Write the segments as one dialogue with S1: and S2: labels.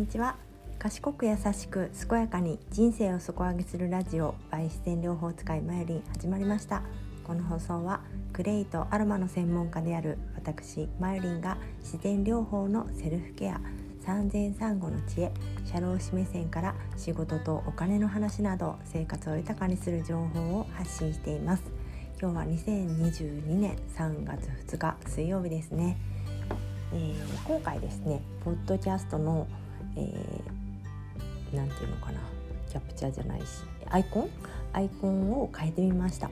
S1: にちは。賢く優しく健やかに人生を底上げするラジオ by 自然療法使いマヨリン始まりました。この放送はクレイとアロマの専門家である私マヨリンが自然療法のセルフケア産前産後の知恵社労士目線から仕事とお金の話など生活を豊かにする情報を発信しています。今日は2022年3月2日水曜日ですね。えー、今回ですねポッドキャストの、えー、て言うのかな。キャプチャーじゃないしアイコン？アイコンを変えてみました、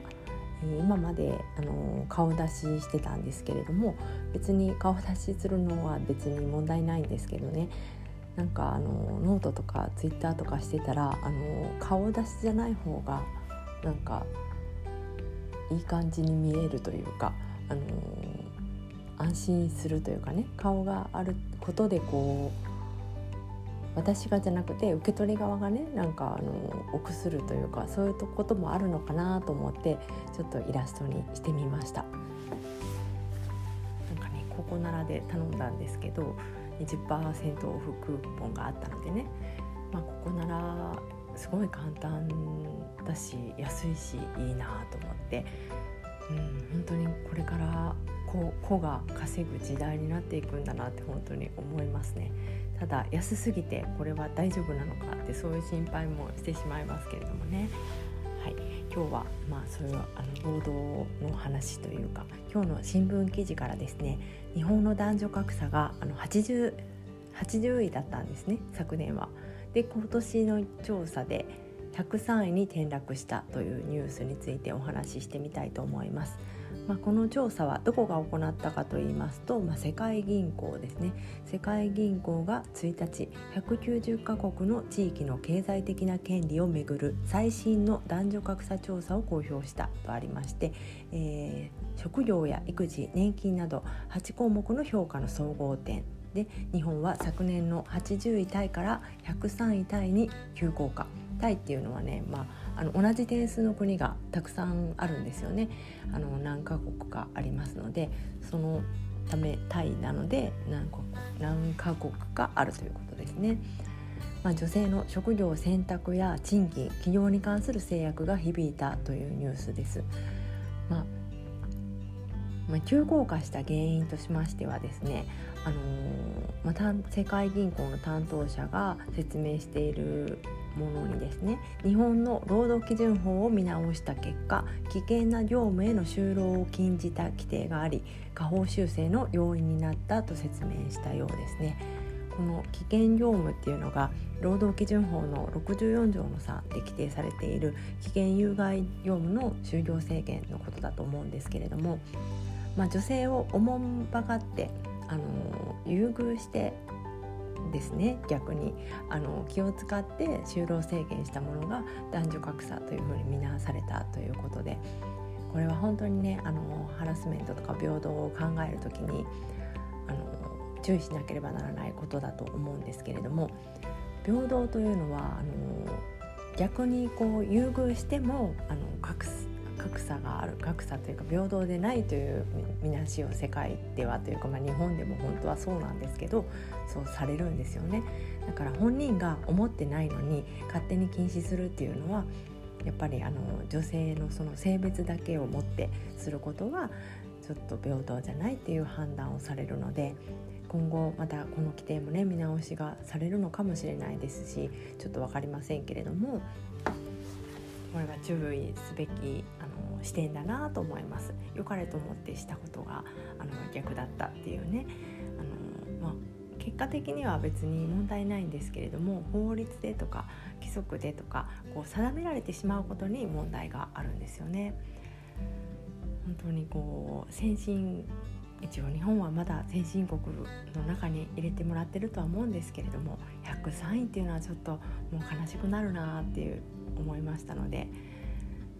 S1: え、今まで、あの顔出ししてたんですけれども別に顔出しするのは別に問題ないんですけどね。なんかあのノートとかツイッターとかしてたらあの顔出しじゃない方がなんかいい感じに見えるというかあの安心するというかね。顔があることでこう私がじゃなくて受け取り側がねなんかあの臆するというかそういうこともあるのかなと思ってちょっとイラストにしてみました。なんかねここならで頼んだんですけど20%オフクーポンがあったのでね、まあ、ここならすごい簡単だし安いしいいなと思って、うん、本当にこれから子子が稼ぐ時代になっていくんだなって本当に思いますね。ただ安すぎてこれは大丈夫なのかってそういう心配もしてしまいますけれどもねはい今日はまあそういうあの労働の話というか今日の新聞記事からですね日本の男女格差があの 80, 80位だったんですね昨年は。で今年の調査で103位に転落したというニュースについてお話ししてみたいと思います。まあ、この調査はどこが行ったかと言いますと、まあ、世界銀行ですね。世界銀行が1日190カ国の地域の経済的な権利をめぐる最新の男女格差調査を公表したとありまして、えー、職業や育児年金など8項目の評価の総合点で日本は昨年の80位タイから103位タイに急降下。タイっていうのはね、まあ、あの同じ点数の国がたくさんあるんですよねあの何カ国かありますのでそのためタイなので何国何カ国かあるということですね。まあ、女性の職業選択や賃金企業に関する制約が響いたというニュースです。まあまあ、急降下した原因としましてはですね、あのー、まあ、世界銀行の担当者が説明しているものにですね日本の労働基準法を見直した結果危険な業務への就労を禁じた規定があり下方修正の要因になったと説明したようですね。この危険業務っていうのが労働基準法の64条の3で規定されている危険有害業務の就業制限のことだと思うんですけれども、まあ、女性をおもんばかってあの優遇してですね逆にあの気を使って就労制限したものが男女格差というふうに見なされたということでこれは本当にねあのハラスメントとか平等を考える時にあの注意しなければならないことだと思うんですけれども平等というのはあの逆にこう優遇してもあの格差がある格差というか平等でないという見なしを世界ではというか、まあ、日本でも本当はそうなんですけどそうされるんですよね。だから本人が思ってないのに勝手に禁止するっていうのはやっぱりあの女性のその性別だけをもってすることはちょっと平等じゃないっていう判断をされるので今後またこの規定もね見直しがされるのかもしれないですしちょっと分かりませんけれどもこれは注意すべきあの視点だなと思います良かれと思ってしたことがあの逆だったっていうねあの、まあ、結果的には別に問題ないんですけれども法律でとか規則でとかこう定められてしまうことに問題があるんですよね。本当にこう先進一応日本はまだ先進国の中に入れてもらってるとは思うんですけれども103位っていうのはちょっともう悲しくなるなっていう思いましたので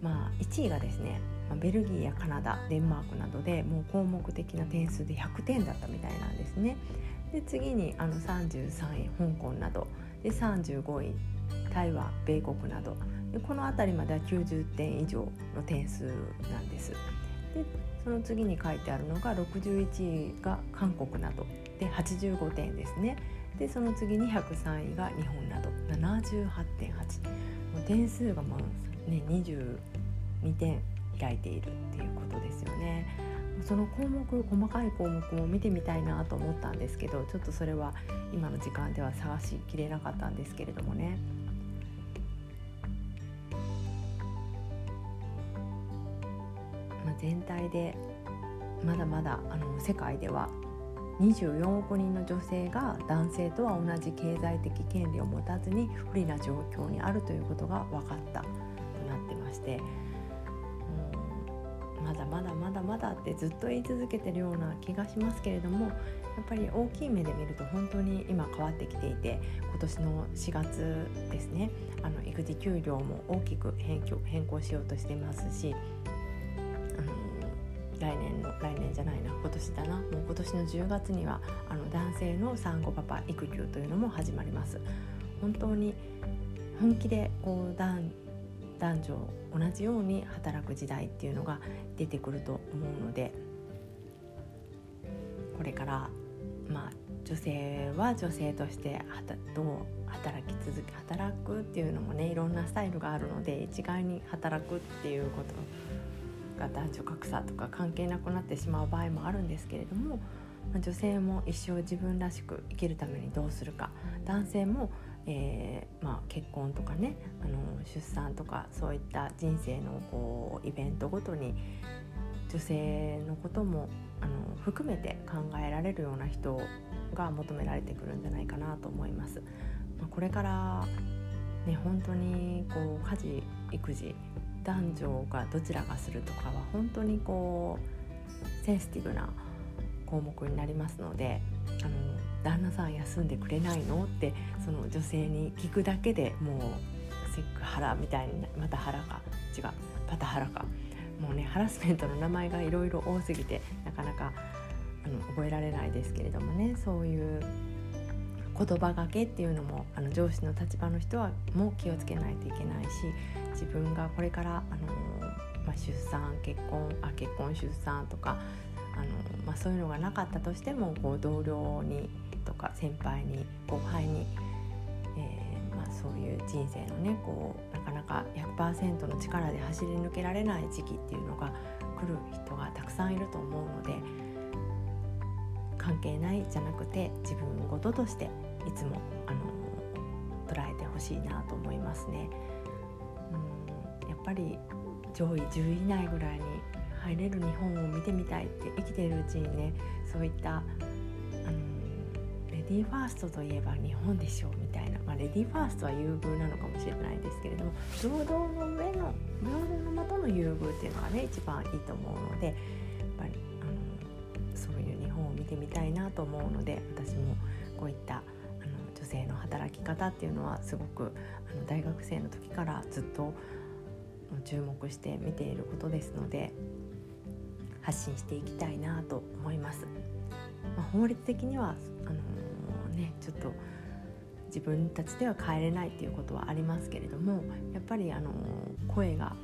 S1: まあ1位がですねベルギーやカナダデンマークなどでもう項目的な点数で100点だったみたいなんですね。で次にあの33位香港などで35位台湾米国などでこの辺りまでは90点以上の点数なんです。でその次に書いてあるのが61位が韓国などで85点ですねでその次に103位が日本など78.8もう点数がもうね22点開いているっていうことですよね。その項目細かい項目も見てみたいなと思ったんですけどちょっとそれは今の時間では探しきれなかったんですけれどもね。全体でまだまだあの世界では24億人の女性が男性とは同じ経済的権利を持たずに不利な状況にあるということが分かったとなってましてうんまだまだまだまだってずっと言い続けてるような気がしますけれどもやっぱり大きい目で見ると本当に今変わってきていて今年の4月ですねあの育児休業も大きく変更しようとしていますし年だな。もう今年の10月にはあの男性の産後パパ育休というのも始まります。本当に本気でこう男男女同じように働く時代っていうのが出てくると思うのでこれからまあ女性は女性としてどう働き続け働くっていうのもねいろんなスタイルがあるので一概に働くっていうことが男女格差とか関係なくなってしまう場合もあるんですけれども、女性も一生自分らしく生きるためにどうするか男性も、えー、まあ、結婚とかねあの出産とかそういった人生のこうイベントごとに女性のこともあの含めて考えられるような人が求められてくるんじゃないかなと思います。まあ、これからね本当にこう家事育児男女がどちらがするとかは本当にこうセンシティブな項目になりますのであの旦那さん休んでくれないの？ってその女性に聞くだけでもうセックハラみたいにまたハラか違うパタハラか。もうねハラスメントの名前がいろいろ多すぎてなかなかあの覚えられないですけれどもねそういう言葉がけっていうのもあの上司の立場の人はもう気をつけないといけないし自分がこれから、あのまあ、出産結婚あ結婚出産とか、あのまあ、そういうのがなかったとしてもこう同僚にとか先輩に後輩に、えー、まあ、そういう人生のねこうなかなか100%の力で走り抜けられない時期っていうのが来る人がたくさんいると思うので関係ないじゃなくて自分事としていつもあの捉えてほしいなと思いますね。うんやっぱり上位10位以内ぐらいに入れる日本を見てみたいって生きているうちにねそういったあのレディーファーストといえば日本でしょうみたいな、まあ、レディーファーストは優遇なのかもしれないですけれども平等の上の平等のもとの優遇っていうのがね一番いいと思うのでやっぱりあのそういう日本を見てみたいなと思うので私もこういったあの女性の働き方っていうのはすごくあの大学生の時からずっと注目して見ていることですので発信していきたいなと思います。まあ、法律的にはあのー、ねちょっと自分たちでは変えれないっていうことはありますけれどもやっぱりあの声が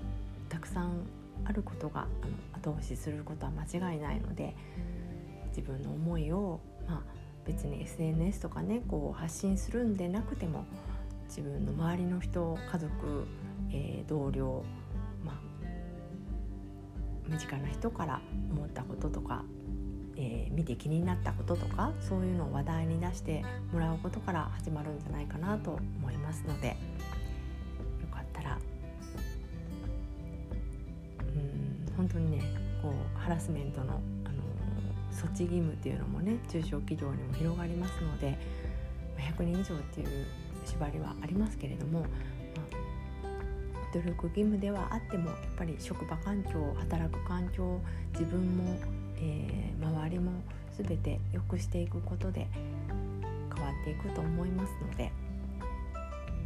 S1: たくさんあることがあの後押しすることは間違いないので自分の思いを、まあ、別に SNS とかねこう発信するんでなくても自分の周りの人家族、えー、同僚、まあ、身近な人から思ったこととか、えー、見て気になったこととかそういうのを話題に出してもらうことから始まるんじゃないかなと思いますのでよかったらうん本当にねこうハラスメントの措置義務っていうのもね中小企業にも広がりますので100人以上っていう縛りはありますけれども、まあ、努力義務ではあってもやっぱり職場環境働く環境自分も、えー、周りも全て良くしていくことで変わっていくと思いますので。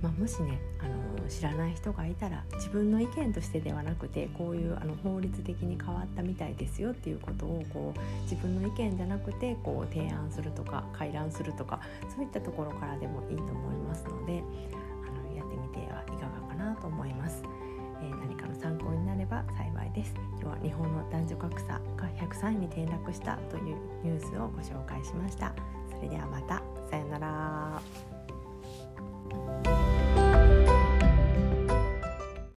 S1: まあ、もしねあの知らない人がいたら自分の意見としてではなくてこういうあの法律的に変わったみたいですよっていうことをこう自分の意見じゃなくてこう提案するとか回覧するとかそういったところからでもいいと思いますのであのやってみてはいかがかなと思います。えー、何かの参考になれば幸いです。今日は日本の男女格差が103位に転落したというニュースをご紹介しました。それではまたさようなら